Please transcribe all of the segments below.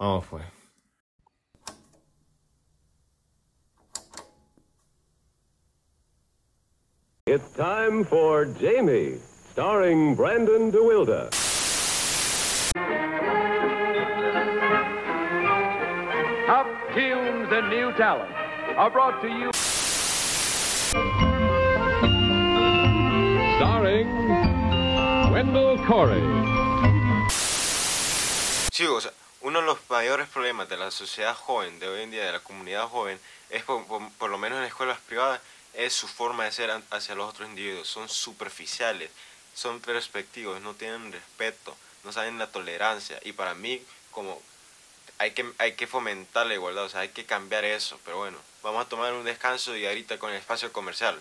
Oh, Vamos pues. It's time for Jamie, starring Brandon DeWilder. Top tunes and new talent are brought to you. Starring Wendell Corey. Sí, o sea, uno de los mayores problemas de la sociedad joven, de hoy en día, de la comunidad joven, es por, por- lo menos en escuelas privadas, es su forma de ser hacia los otros individuos. Son superficiales, son perspectivos, no tienen respeto, no saben la tolerancia. Y para mí, como hay que, hay que fomentar la igualdad, o sea, hay que cambiar eso. Pero bueno, vamos a tomar un descanso y ahorita con el espacio comercial.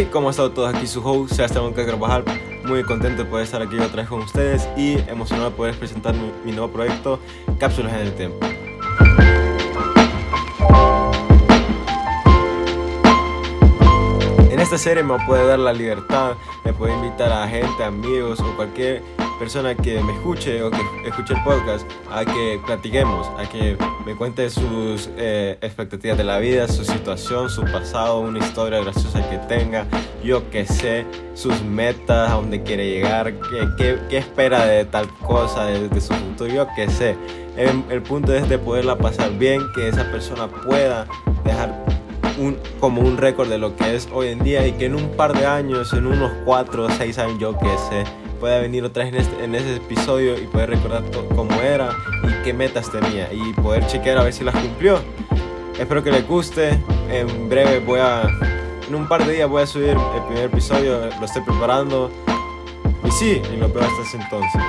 Hey, ¿cómo han estado todos? Aquí su host, Sebastián Carvajal. Muy contento de poder estar aquí otra vez con ustedes y emocionado de poder presentar mi, mi nuevo proyecto, Cápsulas en el Tiempo. En esta serie me puede dar la libertad de poder invitar a gente, amigos o cualquier persona que me escuche o que escuche el podcast a que platiquemos, a que me cuente sus eh, expectativas de la vida, su situación, su pasado, una historia graciosa que tenga, yo que sé, sus metas, a dónde quiere llegar, qué, qué- qué espera de tal cosa, de, su futuro, yo que sé. El, el punto es de poderla pasar bien, que esa persona pueda dejar un, como un récord de lo que es hoy en día y que en un par de años, en unos 4 o 6 años, yo que sé, pueda venir otra vez en, este- en ese episodio y poder recordar cómo era y qué metas tenía y poder chequear a ver si las cumplió. Espero que les guste. En breve voy a, en un par de días voy a subir el primer episodio, lo estoy preparando. Y sí, y lo veo hasta ese entonces.